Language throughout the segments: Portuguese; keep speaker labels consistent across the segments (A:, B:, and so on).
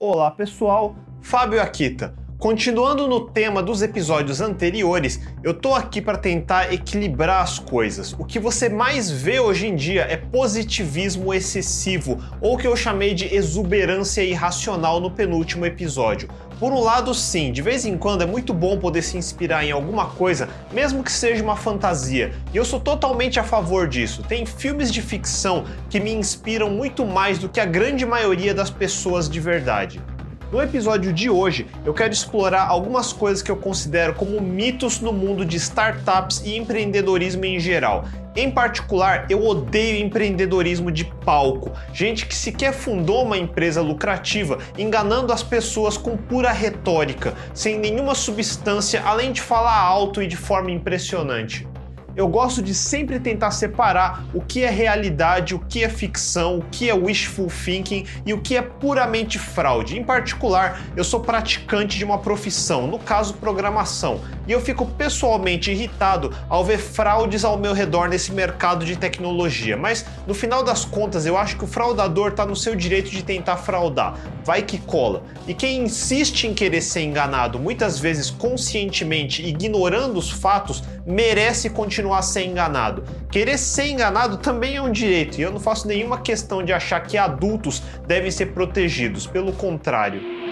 A: Olá pessoal, Fábio Akita. Continuando no tema dos episódios anteriores, eu tô aqui para tentar equilibrar as coisas. O que você mais vê hoje em dia é positivismo excessivo, ou que eu chamei de exuberância irracional no penúltimo episódio. Por um lado, sim, de vez em quando é muito bom poder se inspirar em alguma coisa, mesmo que seja uma fantasia, e eu sou totalmente a favor disso. Tem filmes de ficção que me inspiram muito mais do que a grande maioria das pessoas de verdade. No episódio de hoje, eu quero explorar algumas coisas que eu considero como mitos no mundo de startups e empreendedorismo em geral. Em particular, eu odeio empreendedorismo de palco. Gente que sequer fundou uma empresa lucrativa, enganando as pessoas com pura retórica, sem nenhuma substância além de falar alto e de forma impressionante eu gosto de sempre tentar separar o que é realidade, o que é ficção, o que é wishful thinking e o que é puramente fraude. Em particular, eu sou praticante de uma profissão, no caso, programação, e eu fico pessoalmente irritado ao ver fraudes ao meu redor nesse mercado de tecnologia. Mas no final das contas, eu acho que o fraudador está no seu direito de tentar fraudar. Vai que cola. E quem insiste em querer ser enganado, muitas vezes conscientemente ignorando os fatos, merece continuar ser enganado. Querer ser enganado também é um direito, e eu não faço nenhuma questão de achar que adultos devem ser protegidos, pelo contrário.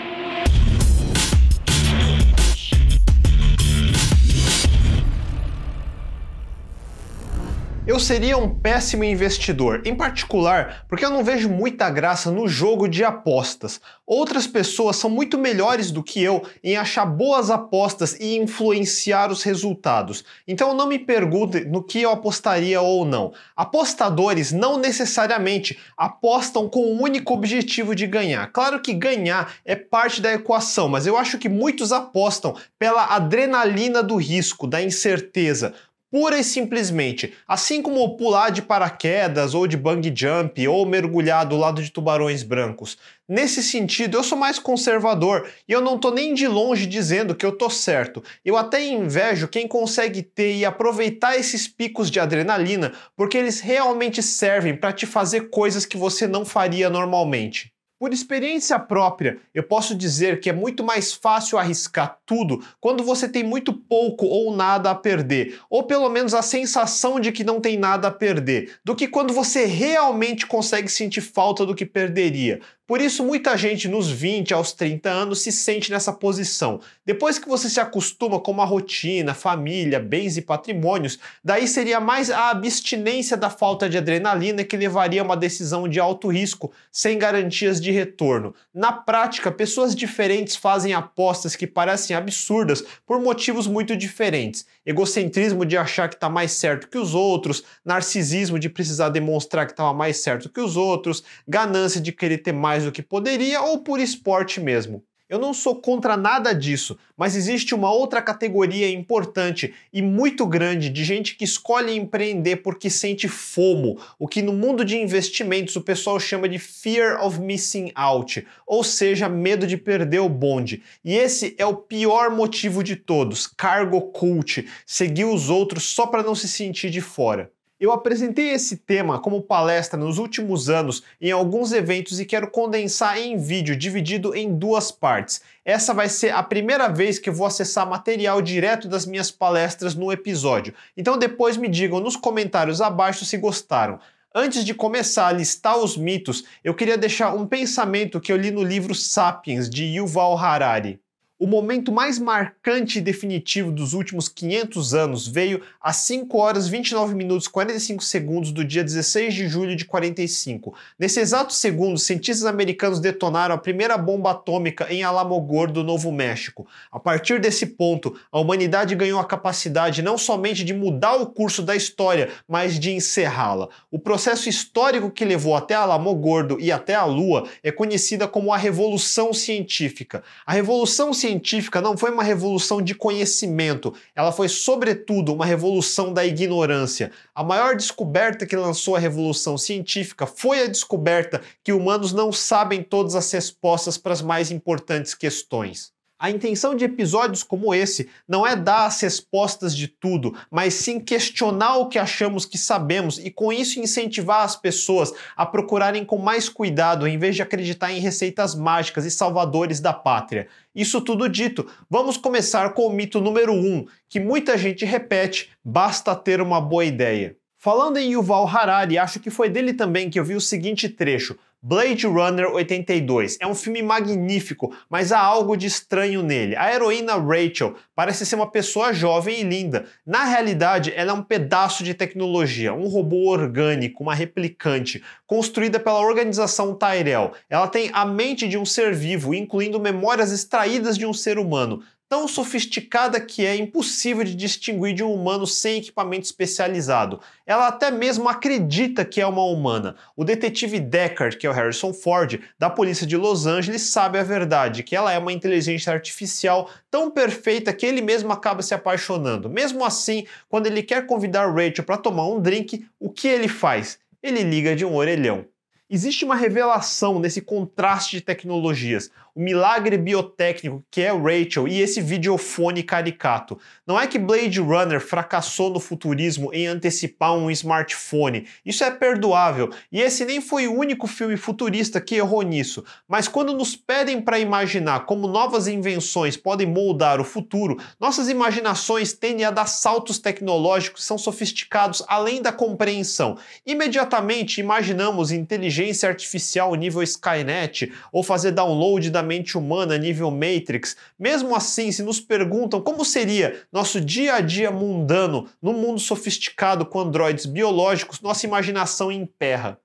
A: Eu seria um péssimo investidor, em particular porque eu não vejo muita graça no jogo de apostas. Outras pessoas são muito melhores do que eu em achar boas apostas e influenciar os resultados. Então não me pergunte no que eu apostaria ou não. Apostadores não necessariamente apostam com o único objetivo de ganhar. Claro que ganhar é parte da equação, mas eu acho que muitos apostam pela adrenalina do risco, da incerteza pura e simplesmente, assim como pular de paraquedas ou de bungee jump ou mergulhar do lado de tubarões brancos. Nesse sentido, eu sou mais conservador e eu não tô nem de longe dizendo que eu tô certo. Eu até invejo quem consegue ter e aproveitar esses picos de adrenalina, porque eles realmente servem para te fazer coisas que você não faria normalmente. Por experiência própria, eu posso dizer que é muito mais fácil arriscar tudo quando você tem muito pouco ou nada a perder, ou pelo menos a sensação de que não tem nada a perder, do que quando você realmente consegue sentir falta do que perderia. Por isso, muita gente nos 20 aos 30 anos se sente nessa posição. Depois que você se acostuma com uma rotina, família, bens e patrimônios, daí seria mais a abstinência da falta de adrenalina que levaria a uma decisão de alto risco, sem garantias de retorno. Na prática, pessoas diferentes fazem apostas que parecem absurdas por motivos muito diferentes. Egocentrismo de achar que está mais certo que os outros, narcisismo de precisar demonstrar que estava mais certo que os outros, ganância de querer ter mais do que poderia ou por esporte mesmo. Eu não sou contra nada disso, mas existe uma outra categoria importante e muito grande de gente que escolhe empreender porque sente fomo, o que no mundo de investimentos o pessoal chama de fear of missing out, ou seja, medo de perder o bonde. E esse é o pior motivo de todos, cargo cult, seguir os outros só para não se sentir de fora. Eu apresentei esse tema como palestra nos últimos anos em alguns eventos e quero condensar em vídeo dividido em duas partes. Essa vai ser a primeira vez que vou acessar material direto das minhas palestras no episódio. Então depois me digam nos comentários abaixo se gostaram. Antes de começar a listar os mitos, eu queria deixar um pensamento que eu li no livro Sapiens de Yuval Harari. O momento mais marcante e definitivo dos últimos 500 anos veio às 5 horas 29 minutos 45 segundos do dia 16 de julho de 45. Nesse exato segundo, cientistas americanos detonaram a primeira bomba atômica em Alamogordo, Novo México. A partir desse ponto, a humanidade ganhou a capacidade não somente de mudar o curso da história, mas de encerrá-la. O processo histórico que levou até Alamogordo e até a Lua é conhecida como a Revolução Científica. A Revolução Científica científica não foi uma revolução de conhecimento, ela foi, sobretudo, uma revolução da ignorância. A maior descoberta que lançou a revolução científica foi a descoberta que humanos não sabem todas as respostas para as mais importantes questões. A intenção de episódios como esse não é dar as respostas de tudo, mas sim questionar o que achamos que sabemos e com isso incentivar as pessoas a procurarem com mais cuidado em vez de acreditar em receitas mágicas e salvadores da pátria. Isso tudo dito, vamos começar com o mito número 1, um, que muita gente repete: basta ter uma boa ideia. Falando em Yuval Harari, acho que foi dele também que eu vi o seguinte trecho: Blade Runner 82 é um filme magnífico, mas há algo de estranho nele. A heroína Rachel parece ser uma pessoa jovem e linda. Na realidade, ela é um pedaço de tecnologia, um robô orgânico, uma replicante, construída pela organização Tyrell. Ela tem a mente de um ser vivo, incluindo memórias extraídas de um ser humano tão sofisticada que é impossível de distinguir de um humano sem equipamento especializado. Ela até mesmo acredita que é uma humana. O detetive Deckard, que é o Harrison Ford, da polícia de Los Angeles, sabe a verdade, que ela é uma inteligência artificial tão perfeita que ele mesmo acaba se apaixonando. Mesmo assim, quando ele quer convidar Rachel para tomar um drink, o que ele faz? Ele liga de um orelhão. Existe uma revelação nesse contraste de tecnologias o milagre biotécnico que é Rachel e esse videofone caricato. Não é que Blade Runner fracassou no futurismo em antecipar um smartphone. Isso é perdoável. E esse nem foi o único filme futurista que errou nisso. Mas quando nos pedem para imaginar como novas invenções podem moldar o futuro, nossas imaginações tendem a dar saltos tecnológicos que são sofisticados além da compreensão. Imediatamente imaginamos inteligência artificial nível Skynet ou fazer download da mente humana nível Matrix. Mesmo assim, se nos perguntam como seria nosso dia a dia mundano num mundo sofisticado com androides biológicos, nossa imaginação emperra.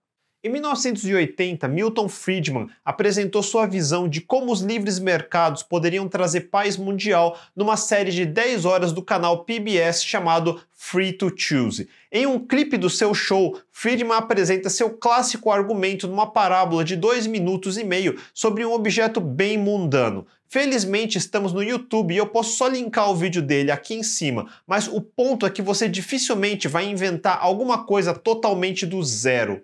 A: Em 1980, Milton Friedman apresentou sua visão de como os livres mercados poderiam trazer paz mundial numa série de 10 horas do canal PBS chamado Free to Choose. Em um clipe do seu show, Friedman apresenta seu clássico argumento numa parábola de 2 minutos e meio sobre um objeto bem mundano. Felizmente estamos no YouTube e eu posso só linkar o vídeo dele aqui em cima, mas o ponto é que você dificilmente vai inventar alguma coisa totalmente do zero.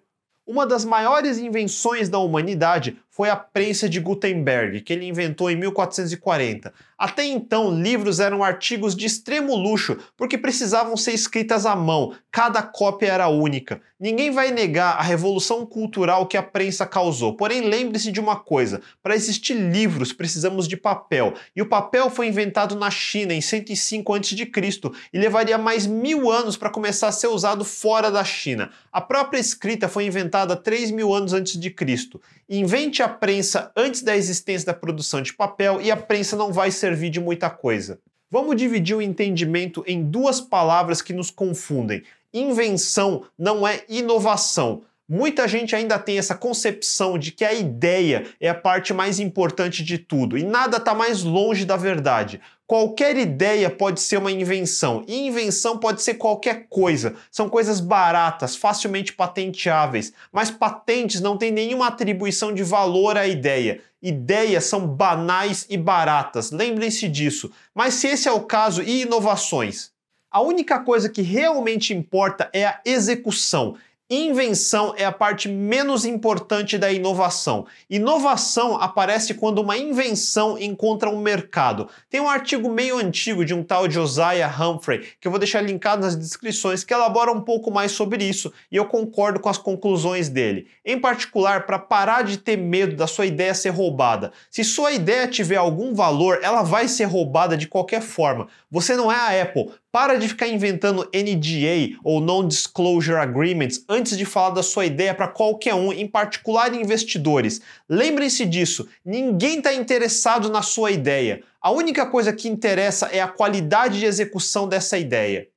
A: Uma das maiores invenções da humanidade foi a prensa de Gutenberg, que ele inventou em 1440. Até então, livros eram artigos de extremo luxo porque precisavam ser escritas à mão, cada cópia era única. Ninguém vai negar a revolução cultural que a prensa causou, porém lembre-se de uma coisa: para existir livros precisamos de papel, e o papel foi inventado na China em 105 a.C. e levaria mais mil anos para começar a ser usado fora da China. A própria escrita foi inventada 3 mil anos antes de Cristo. Invente a prensa antes da existência da produção de papel e a prensa não vai servir de muita coisa. Vamos dividir o entendimento em duas palavras que nos confundem. Invenção não é inovação. Muita gente ainda tem essa concepção de que a ideia é a parte mais importante de tudo e nada está mais longe da verdade. Qualquer ideia pode ser uma invenção, e invenção pode ser qualquer coisa. São coisas baratas, facilmente patenteáveis, mas patentes não têm nenhuma atribuição de valor à ideia. Ideias são banais e baratas, lembrem-se disso. Mas se esse é o caso, e inovações? A única coisa que realmente importa é a execução. Invenção é a parte menos importante da inovação. Inovação aparece quando uma invenção encontra um mercado. Tem um artigo meio antigo de um tal Josiah Humphrey, que eu vou deixar linkado nas descrições, que elabora um pouco mais sobre isso e eu concordo com as conclusões dele. Em particular, para parar de ter medo da sua ideia ser roubada. Se sua ideia tiver algum valor, ela vai ser roubada de qualquer forma. Você não é a Apple. Para de ficar inventando NDA ou Non-Disclosure Agreements antes de falar da sua ideia para qualquer um, em particular investidores. Lembrem-se disso, ninguém está interessado na sua ideia. A única coisa que interessa é a qualidade de execução dessa ideia.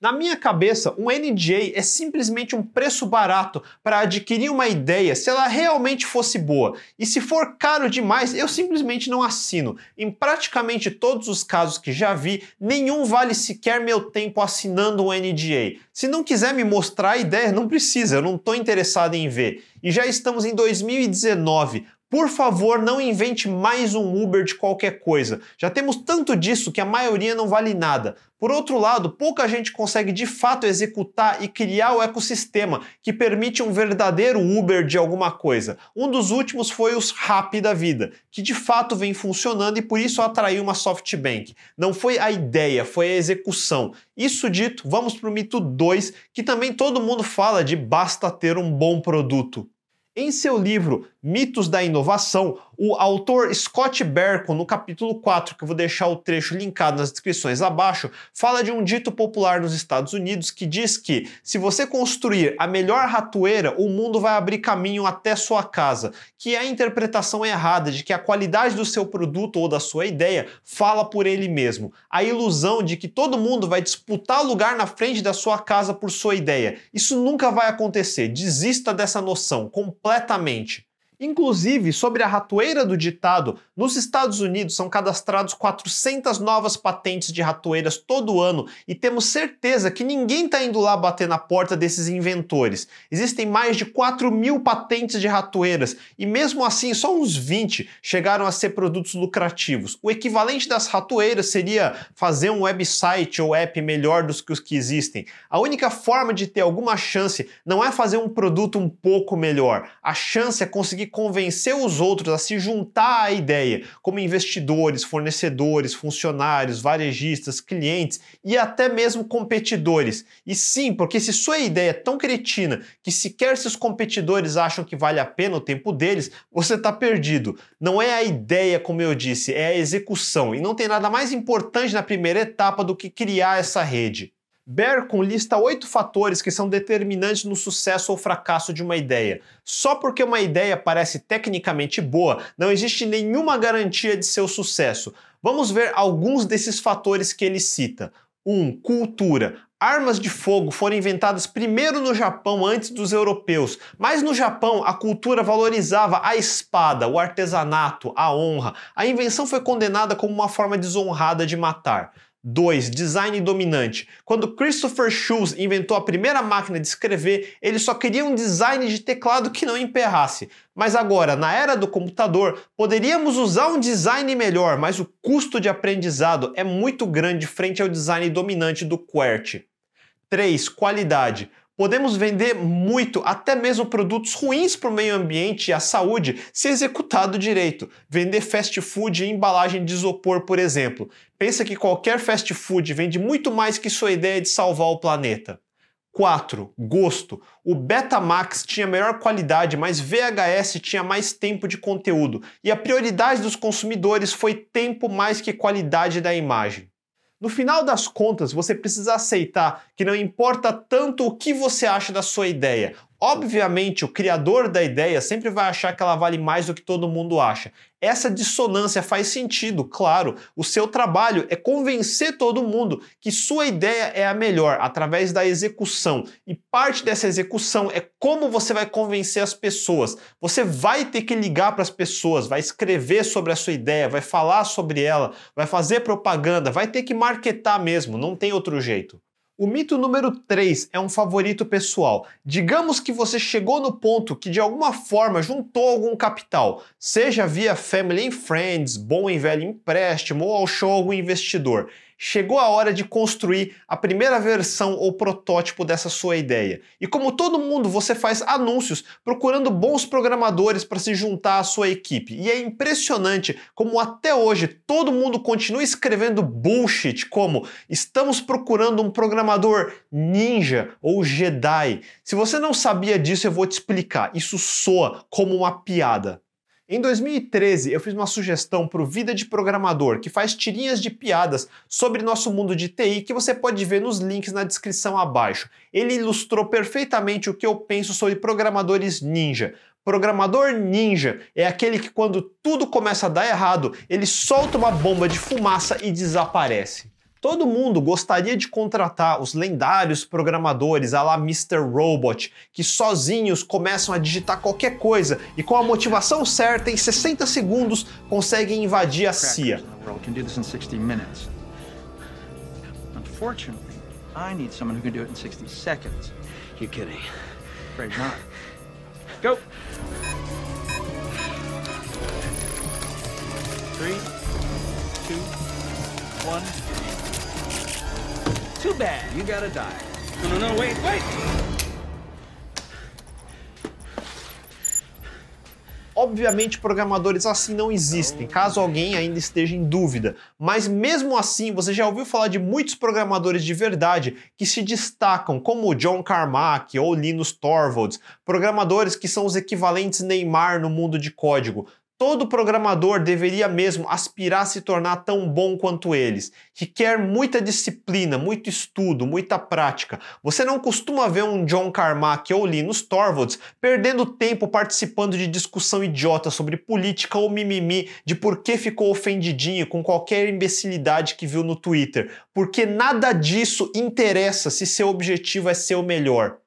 A: Na minha cabeça, um NDA é simplesmente um preço barato para adquirir uma ideia se ela realmente fosse boa. E se for caro demais, eu simplesmente não assino. Em praticamente todos os casos que já vi, nenhum vale sequer meu tempo assinando um NDA. Se não quiser me mostrar a ideia, não precisa, eu não estou interessado em ver. E já estamos em 2019. Por favor, não invente mais um Uber de qualquer coisa. Já temos tanto disso que a maioria não vale nada. Por outro lado, pouca gente consegue de fato executar e criar o ecossistema que permite um verdadeiro Uber de alguma coisa. Um dos últimos foi os Rap da vida, que de fato vem funcionando e por isso atraiu uma SoftBank. Não foi a ideia, foi a execução. Isso dito, vamos para o mito 2, que também todo mundo fala de basta ter um bom produto. Em seu livro Mitos da Inovação, o autor Scott Berkon, no capítulo 4, que eu vou deixar o trecho linkado nas descrições abaixo, fala de um dito popular nos Estados Unidos que diz que se você construir a melhor ratoeira, o mundo vai abrir caminho até sua casa, que é a interpretação errada de que a qualidade do seu produto ou da sua ideia fala por ele mesmo. A ilusão de que todo mundo vai disputar lugar na frente da sua casa por sua ideia. Isso nunca vai acontecer. Desista dessa noção completamente. Inclusive, sobre a ratoeira do ditado, nos Estados Unidos são cadastrados 400 novas patentes de ratoeiras todo ano e temos certeza que ninguém está indo lá bater na porta desses inventores. Existem mais de 4 mil patentes de ratoeiras e, mesmo assim, só uns 20 chegaram a ser produtos lucrativos. O equivalente das ratoeiras seria fazer um website ou app melhor dos que os que existem. A única forma de ter alguma chance não é fazer um produto um pouco melhor, a chance é conseguir convencer os outros a se juntar à ideia, como investidores, fornecedores, funcionários, varejistas, clientes e até mesmo competidores. E sim, porque se sua ideia é tão cretina que sequer seus competidores acham que vale a pena o tempo deles, você está perdido. Não é a ideia, como eu disse, é a execução. E não tem nada mais importante na primeira etapa do que criar essa rede. Berkon lista oito fatores que são determinantes no sucesso ou fracasso de uma ideia. Só porque uma ideia parece tecnicamente boa, não existe nenhuma garantia de seu sucesso. Vamos ver alguns desses fatores que ele cita. 1. Um, cultura. Armas de fogo foram inventadas primeiro no Japão antes dos europeus, mas no Japão a cultura valorizava a espada, o artesanato, a honra. A invenção foi condenada como uma forma desonrada de matar. 2. Design dominante. Quando Christopher Schulz inventou a primeira máquina de escrever, ele só queria um design de teclado que não emperrasse. Mas agora, na era do computador, poderíamos usar um design melhor, mas o custo de aprendizado é muito grande frente ao design dominante do QWERTY. 3. Qualidade. Podemos vender muito, até mesmo produtos ruins para o meio ambiente e a saúde, se executado direito. Vender fast food em embalagem de isopor, por exemplo. Pensa que qualquer fast food vende muito mais que sua ideia de salvar o planeta. 4. Gosto. O Betamax tinha melhor qualidade, mas VHS tinha mais tempo de conteúdo. E a prioridade dos consumidores foi tempo mais que qualidade da imagem. No final das contas, você precisa aceitar que não importa tanto o que você acha da sua ideia. Obviamente, o criador da ideia sempre vai achar que ela vale mais do que todo mundo acha. Essa dissonância faz sentido, claro. O seu trabalho é convencer todo mundo que sua ideia é a melhor através da execução. E parte dessa execução é como você vai convencer as pessoas. Você vai ter que ligar para as pessoas, vai escrever sobre a sua ideia, vai falar sobre ela, vai fazer propaganda, vai ter que marketar mesmo, não tem outro jeito. O mito número 3 é um favorito pessoal. Digamos que você chegou no ponto que de alguma forma juntou algum capital, seja via Family and Friends, bom e velho empréstimo ou ao show algum investidor chegou a hora de construir a primeira versão ou protótipo dessa sua ideia. E como todo mundo, você faz anúncios procurando bons programadores para se juntar à sua equipe. E é impressionante como até hoje todo mundo continua escrevendo bullshit como estamos procurando um programador ninja ou Jedi. Se você não sabia disso, eu vou te explicar. Isso soa como uma piada. Em 2013, eu fiz uma sugestão para o Vida de Programador, que faz tirinhas de piadas sobre nosso mundo de TI, que você pode ver nos links na descrição abaixo. Ele ilustrou perfeitamente o que eu penso sobre programadores ninja. Programador ninja é aquele que, quando tudo começa a dar errado, ele solta uma bomba de fumaça e desaparece. Todo mundo gostaria de contratar os lendários programadores a lá Mr. Robot, que sozinhos começam a digitar qualquer coisa e com a motivação certa, em 60 segundos, conseguem invadir a CIA. Unfortunately, I need someone who can do it in 60 seconds. kidding? Afraid not. Go!
B: Three, two, one. Too bad. You gotta die. No, no, no, wait, wait!
A: Obviamente, programadores assim não existem, caso alguém ainda esteja em dúvida. Mas mesmo assim, você já ouviu falar de muitos programadores de verdade que se destacam, como John Carmack ou Linus Torvalds, programadores que são os equivalentes Neymar no mundo de código. Todo programador deveria mesmo aspirar a se tornar tão bom quanto eles. Requer muita disciplina, muito estudo, muita prática. Você não costuma ver um John Carmack ou Linus Torvalds perdendo tempo participando de discussão idiota sobre política ou mimimi de por que ficou ofendidinho com qualquer imbecilidade que viu no Twitter. Porque nada disso interessa se seu objetivo é ser o melhor.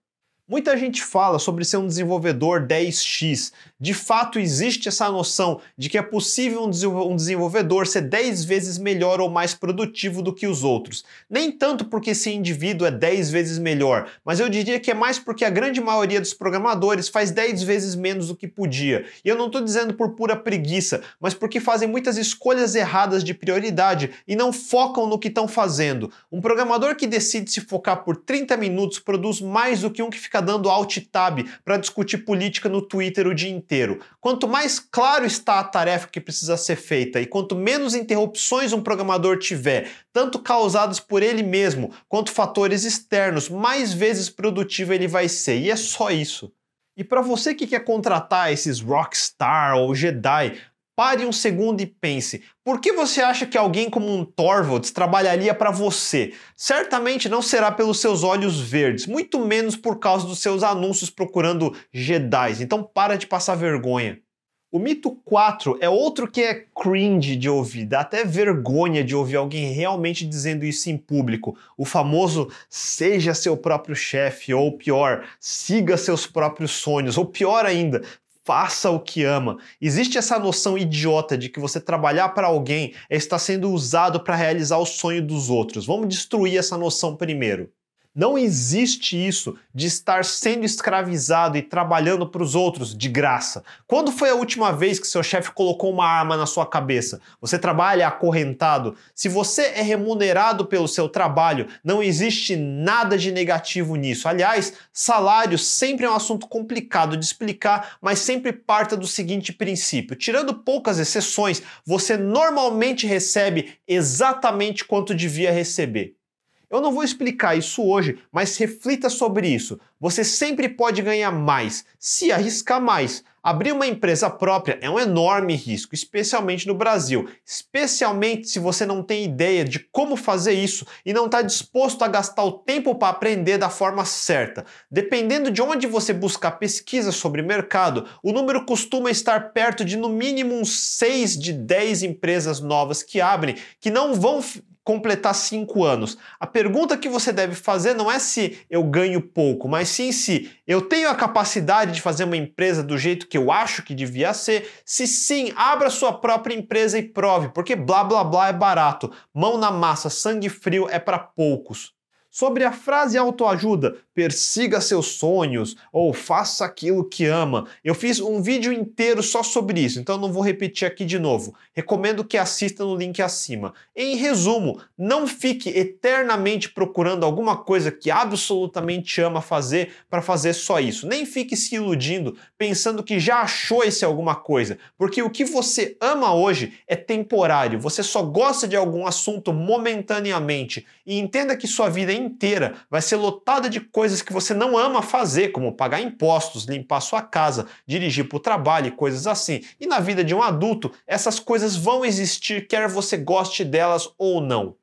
A: Muita gente fala sobre ser um desenvolvedor 10x. De fato, existe essa noção de que é possível um desenvolvedor ser 10 vezes melhor ou mais produtivo do que os outros. Nem tanto porque esse indivíduo é 10 vezes melhor, mas eu diria que é mais porque a grande maioria dos programadores faz 10 vezes menos do que podia. E eu não estou dizendo por pura preguiça, mas porque fazem muitas escolhas erradas de prioridade e não focam no que estão fazendo. Um programador que decide se focar por 30 minutos produz mais do que um que fica dando alt tab para discutir política no Twitter o dia inteiro. Quanto mais claro está a tarefa que precisa ser feita e quanto menos interrupções um programador tiver, tanto causadas por ele mesmo quanto fatores externos, mais vezes produtivo ele vai ser. E é só isso. E para você que quer contratar esses rockstar ou Jedi, Pare um segundo e pense: por que você acha que alguém como um Torvalds trabalharia para você? Certamente não será pelos seus olhos verdes, muito menos por causa dos seus anúncios procurando Jedi. Então para de passar vergonha. O mito 4 é outro que é cringe de ouvir, dá até vergonha de ouvir alguém realmente dizendo isso em público. O famoso seja seu próprio chefe, ou pior, siga seus próprios sonhos, ou pior ainda, faça o que ama. Existe essa noção idiota de que você trabalhar para alguém é estar sendo usado para realizar o sonho dos outros. Vamos destruir essa noção primeiro. Não existe isso de estar sendo escravizado e trabalhando para os outros de graça. Quando foi a última vez que seu chefe colocou uma arma na sua cabeça? Você trabalha acorrentado? Se você é remunerado pelo seu trabalho, não existe nada de negativo nisso. Aliás, salário sempre é um assunto complicado de explicar, mas sempre parta do seguinte princípio: tirando poucas exceções, você normalmente recebe exatamente quanto devia receber. Eu não vou explicar isso hoje, mas reflita sobre isso. Você sempre pode ganhar mais, se arriscar mais. Abrir uma empresa própria é um enorme risco, especialmente no Brasil, especialmente se você não tem ideia de como fazer isso e não está disposto a gastar o tempo para aprender da forma certa. Dependendo de onde você buscar pesquisa sobre mercado, o número costuma estar perto de no mínimo uns 6 de 10 empresas novas que abrem, que não vão completar cinco anos. A pergunta que você deve fazer não é se eu ganho pouco, mas sim se eu tenho a capacidade de fazer uma empresa do jeito que eu acho que devia ser. Se sim, abra sua própria empresa e prove, porque blá blá blá é barato. Mão na massa, sangue frio é para poucos. Sobre a frase autoajuda, persiga seus sonhos ou faça aquilo que ama. Eu fiz um vídeo inteiro só sobre isso, então não vou repetir aqui de novo. Recomendo que assista no link acima. Em resumo, não fique eternamente procurando alguma coisa que absolutamente ama fazer para fazer só isso. Nem fique se iludindo pensando que já achou esse alguma coisa, porque o que você ama hoje é temporário. Você só gosta de algum assunto momentaneamente e entenda que sua vida inteira vai ser lotada de coisas que você não ama fazer, como pagar impostos, limpar sua casa, dirigir para o trabalho e coisas assim. E na vida de um adulto, essas coisas vão existir, quer você goste delas ou não.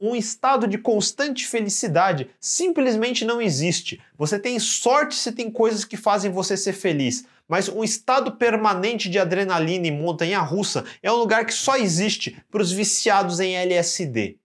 A: Um estado de constante felicidade simplesmente não existe. Você tem sorte se tem coisas que fazem você ser feliz, mas um estado permanente de adrenalina e montanha russa é um lugar que só existe para os viciados em LSD.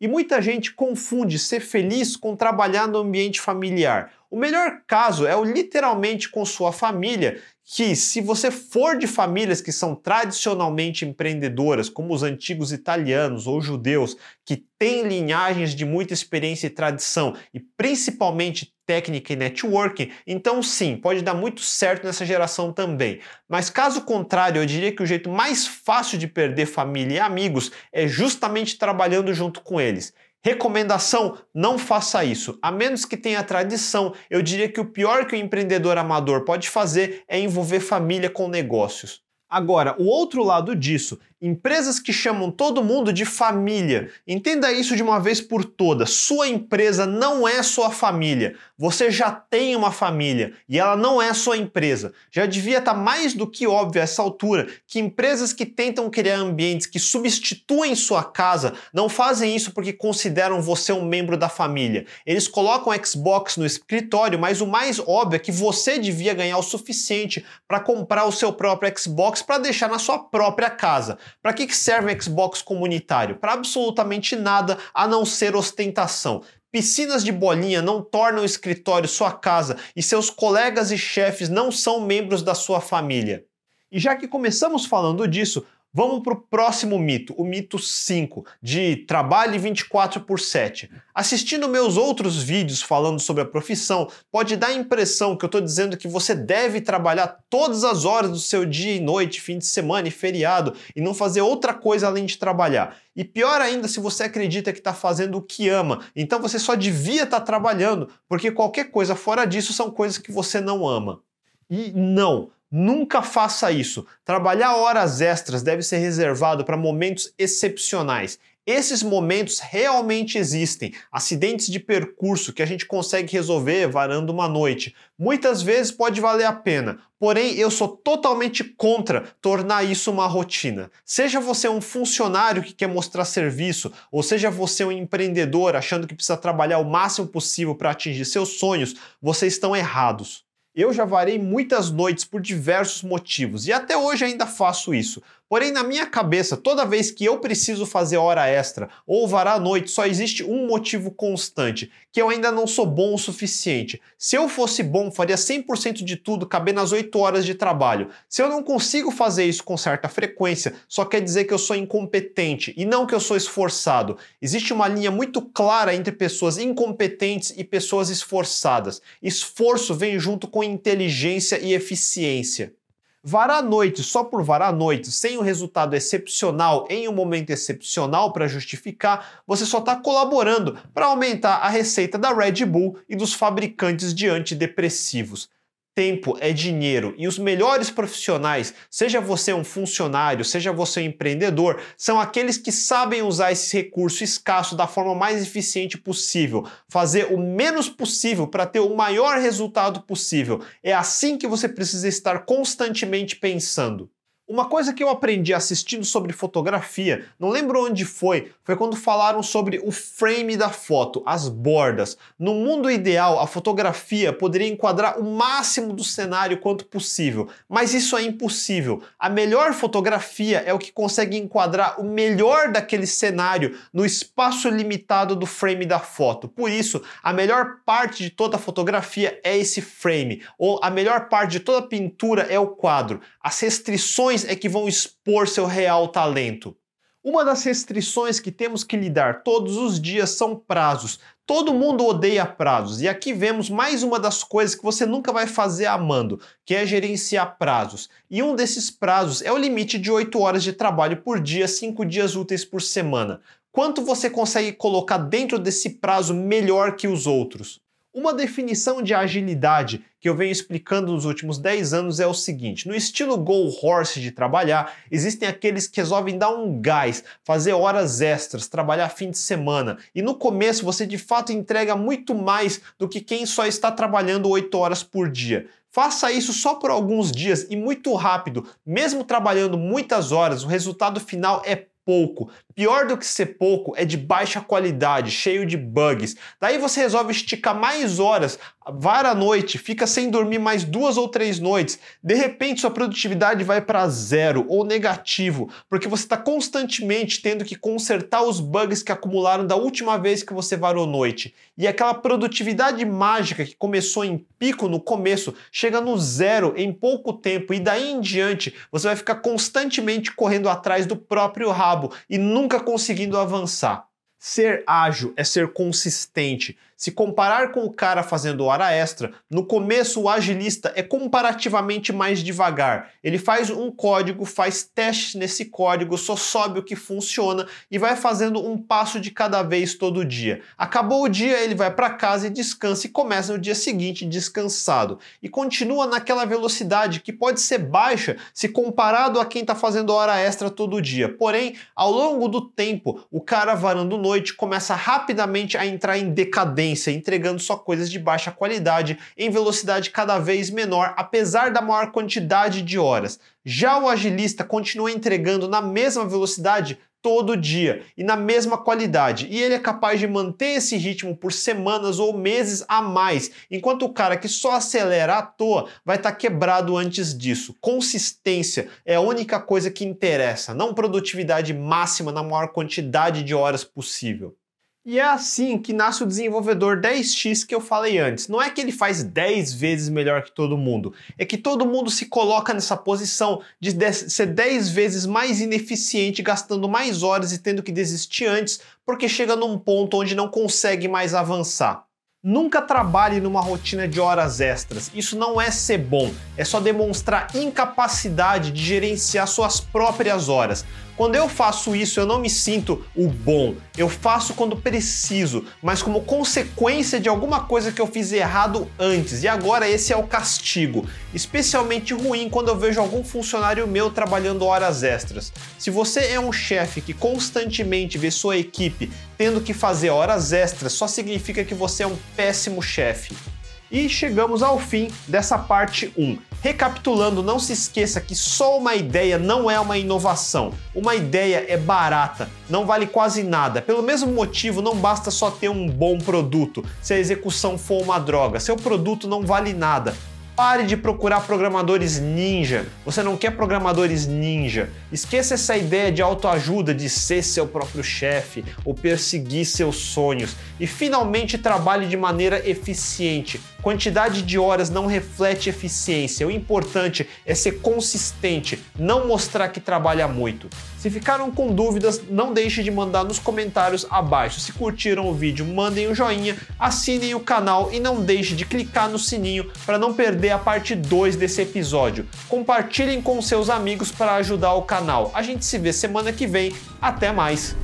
A: E muita gente confunde ser feliz com trabalhar no ambiente familiar. O melhor caso é o literalmente com sua família, que se você for de famílias que são tradicionalmente empreendedoras, como os antigos italianos ou judeus, que têm linhagens de muita experiência e tradição e principalmente técnica e networking, então sim, pode dar muito certo nessa geração também. Mas caso contrário, eu diria que o jeito mais fácil de perder família e amigos é justamente trabalhando junto com eles. Recomendação: não faça isso. A menos que tenha tradição, eu diria que o pior que o empreendedor amador pode fazer é envolver família com negócios. Agora, o outro lado disso Empresas que chamam todo mundo de família. Entenda isso de uma vez por todas. Sua empresa não é sua família. Você já tem uma família e ela não é sua empresa. Já devia estar tá mais do que óbvio a essa altura que empresas que tentam criar ambientes que substituem sua casa não fazem isso porque consideram você um membro da família. Eles colocam Xbox no escritório, mas o mais óbvio é que você devia ganhar o suficiente para comprar o seu próprio Xbox para deixar na sua própria casa. Para que serve um Xbox comunitário? Para absolutamente nada a não ser ostentação. Piscinas de bolinha não tornam o escritório sua casa e seus colegas e chefes não são membros da sua família. E já que começamos falando disso, Vamos para o próximo mito, o mito 5, de trabalhe 24 por 7. Assistindo meus outros vídeos falando sobre a profissão, pode dar a impressão que eu estou dizendo que você deve trabalhar todas as horas do seu dia e noite, fim de semana e feriado, e não fazer outra coisa além de trabalhar. E pior ainda se você acredita que está fazendo o que ama, então você só devia estar tá trabalhando, porque qualquer coisa fora disso são coisas que você não ama. E não, Nunca faça isso. Trabalhar horas extras deve ser reservado para momentos excepcionais. Esses momentos realmente existem. Acidentes de percurso que a gente consegue resolver varando uma noite. Muitas vezes pode valer a pena, porém eu sou totalmente contra tornar isso uma rotina. Seja você um funcionário que quer mostrar serviço, ou seja você um empreendedor achando que precisa trabalhar o máximo possível para atingir seus sonhos, vocês estão errados. Eu já varei muitas noites por diversos motivos e até hoje ainda faço isso. Porém, na minha cabeça, toda vez que eu preciso fazer hora extra ou varar a noite, só existe um motivo constante, que eu ainda não sou bom o suficiente. Se eu fosse bom, faria 100% de tudo caber nas 8 horas de trabalho. Se eu não consigo fazer isso com certa frequência, só quer dizer que eu sou incompetente e não que eu sou esforçado. Existe uma linha muito clara entre pessoas incompetentes e pessoas esforçadas. Esforço vem junto com inteligência e eficiência. Varar a noite só por varar a noite, sem um resultado excepcional em um momento excepcional para justificar, você só está colaborando para aumentar a receita da Red Bull e dos fabricantes de antidepressivos. Tempo é dinheiro e os melhores profissionais, seja você um funcionário, seja você um empreendedor, são aqueles que sabem usar esse recurso escasso da forma mais eficiente possível, fazer o menos possível para ter o maior resultado possível. É assim que você precisa estar constantemente pensando. Uma coisa que eu aprendi assistindo sobre fotografia, não lembro onde foi, foi quando falaram sobre o frame da foto, as bordas. No mundo ideal, a fotografia poderia enquadrar o máximo do cenário quanto possível, mas isso é impossível. A melhor fotografia é o que consegue enquadrar o melhor daquele cenário no espaço limitado do frame da foto. Por isso, a melhor parte de toda a fotografia é esse frame, ou a melhor parte de toda a pintura é o quadro. As restrições é que vão expor seu real talento. Uma das restrições que temos que lidar todos os dias são prazos. Todo mundo odeia prazos, e aqui vemos mais uma das coisas que você nunca vai fazer amando, que é gerenciar prazos. E um desses prazos é o limite de 8 horas de trabalho por dia, 5 dias úteis por semana. Quanto você consegue colocar dentro desse prazo melhor que os outros? Uma definição de agilidade que eu venho explicando nos últimos 10 anos é o seguinte: no estilo Go Horse de trabalhar, existem aqueles que resolvem dar um gás, fazer horas extras, trabalhar fim de semana. E no começo você de fato entrega muito mais do que quem só está trabalhando 8 horas por dia. Faça isso só por alguns dias e muito rápido. Mesmo trabalhando muitas horas, o resultado final é pouco. Pior do que ser pouco é de baixa qualidade, cheio de bugs. Daí você resolve esticar mais horas vara a noite, fica sem dormir mais duas ou três noites, de repente sua produtividade vai para zero ou negativo, porque você está constantemente tendo que consertar os bugs que acumularam da última vez que você varou noite. E aquela produtividade mágica que começou em pico no começo chega no zero em pouco tempo e daí em diante você vai ficar constantemente correndo atrás do próprio rabo e nunca conseguindo avançar. Ser ágil é ser consistente. Se comparar com o cara fazendo hora extra, no começo o agilista é comparativamente mais devagar. Ele faz um código, faz testes nesse código, só sobe o que funciona e vai fazendo um passo de cada vez todo dia. Acabou o dia, ele vai para casa e descansa e começa no dia seguinte descansado. E continua naquela velocidade que pode ser baixa se comparado a quem está fazendo hora extra todo dia. Porém, ao longo do tempo, o cara varando noite começa rapidamente a entrar em decadência entregando só coisas de baixa qualidade em velocidade cada vez menor, apesar da maior quantidade de horas. Já o agilista continua entregando na mesma velocidade todo dia e na mesma qualidade. E ele é capaz de manter esse ritmo por semanas ou meses a mais, enquanto o cara que só acelera à toa vai estar tá quebrado antes disso. Consistência é a única coisa que interessa, não produtividade máxima na maior quantidade de horas possível. E é assim que nasce o desenvolvedor 10x que eu falei antes. Não é que ele faz 10 vezes melhor que todo mundo, é que todo mundo se coloca nessa posição de ser 10 vezes mais ineficiente, gastando mais horas e tendo que desistir antes, porque chega num ponto onde não consegue mais avançar. Nunca trabalhe numa rotina de horas extras. Isso não é ser bom, é só demonstrar incapacidade de gerenciar suas próprias horas. Quando eu faço isso, eu não me sinto o bom. Eu faço quando preciso, mas como consequência de alguma coisa que eu fiz errado antes. E agora esse é o castigo. Especialmente ruim quando eu vejo algum funcionário meu trabalhando horas extras. Se você é um chefe que constantemente vê sua equipe tendo que fazer horas extras, só significa que você é um péssimo chefe. E chegamos ao fim dessa parte 1. Recapitulando, não se esqueça que só uma ideia não é uma inovação. Uma ideia é barata, não vale quase nada. Pelo mesmo motivo, não basta só ter um bom produto se a execução for uma droga. Seu produto não vale nada. Pare de procurar programadores ninja. Você não quer programadores ninja. Esqueça essa ideia de autoajuda, de ser seu próprio chefe ou perseguir seus sonhos. E finalmente trabalhe de maneira eficiente. Quantidade de horas não reflete eficiência. O importante é ser consistente, não mostrar que trabalha muito. Se ficaram com dúvidas, não deixe de mandar nos comentários abaixo. Se curtiram o vídeo, mandem um joinha, assinem o canal e não deixe de clicar no sininho para não perder a parte 2 desse episódio. Compartilhem com seus amigos para ajudar o canal. A gente se vê semana que vem. Até mais!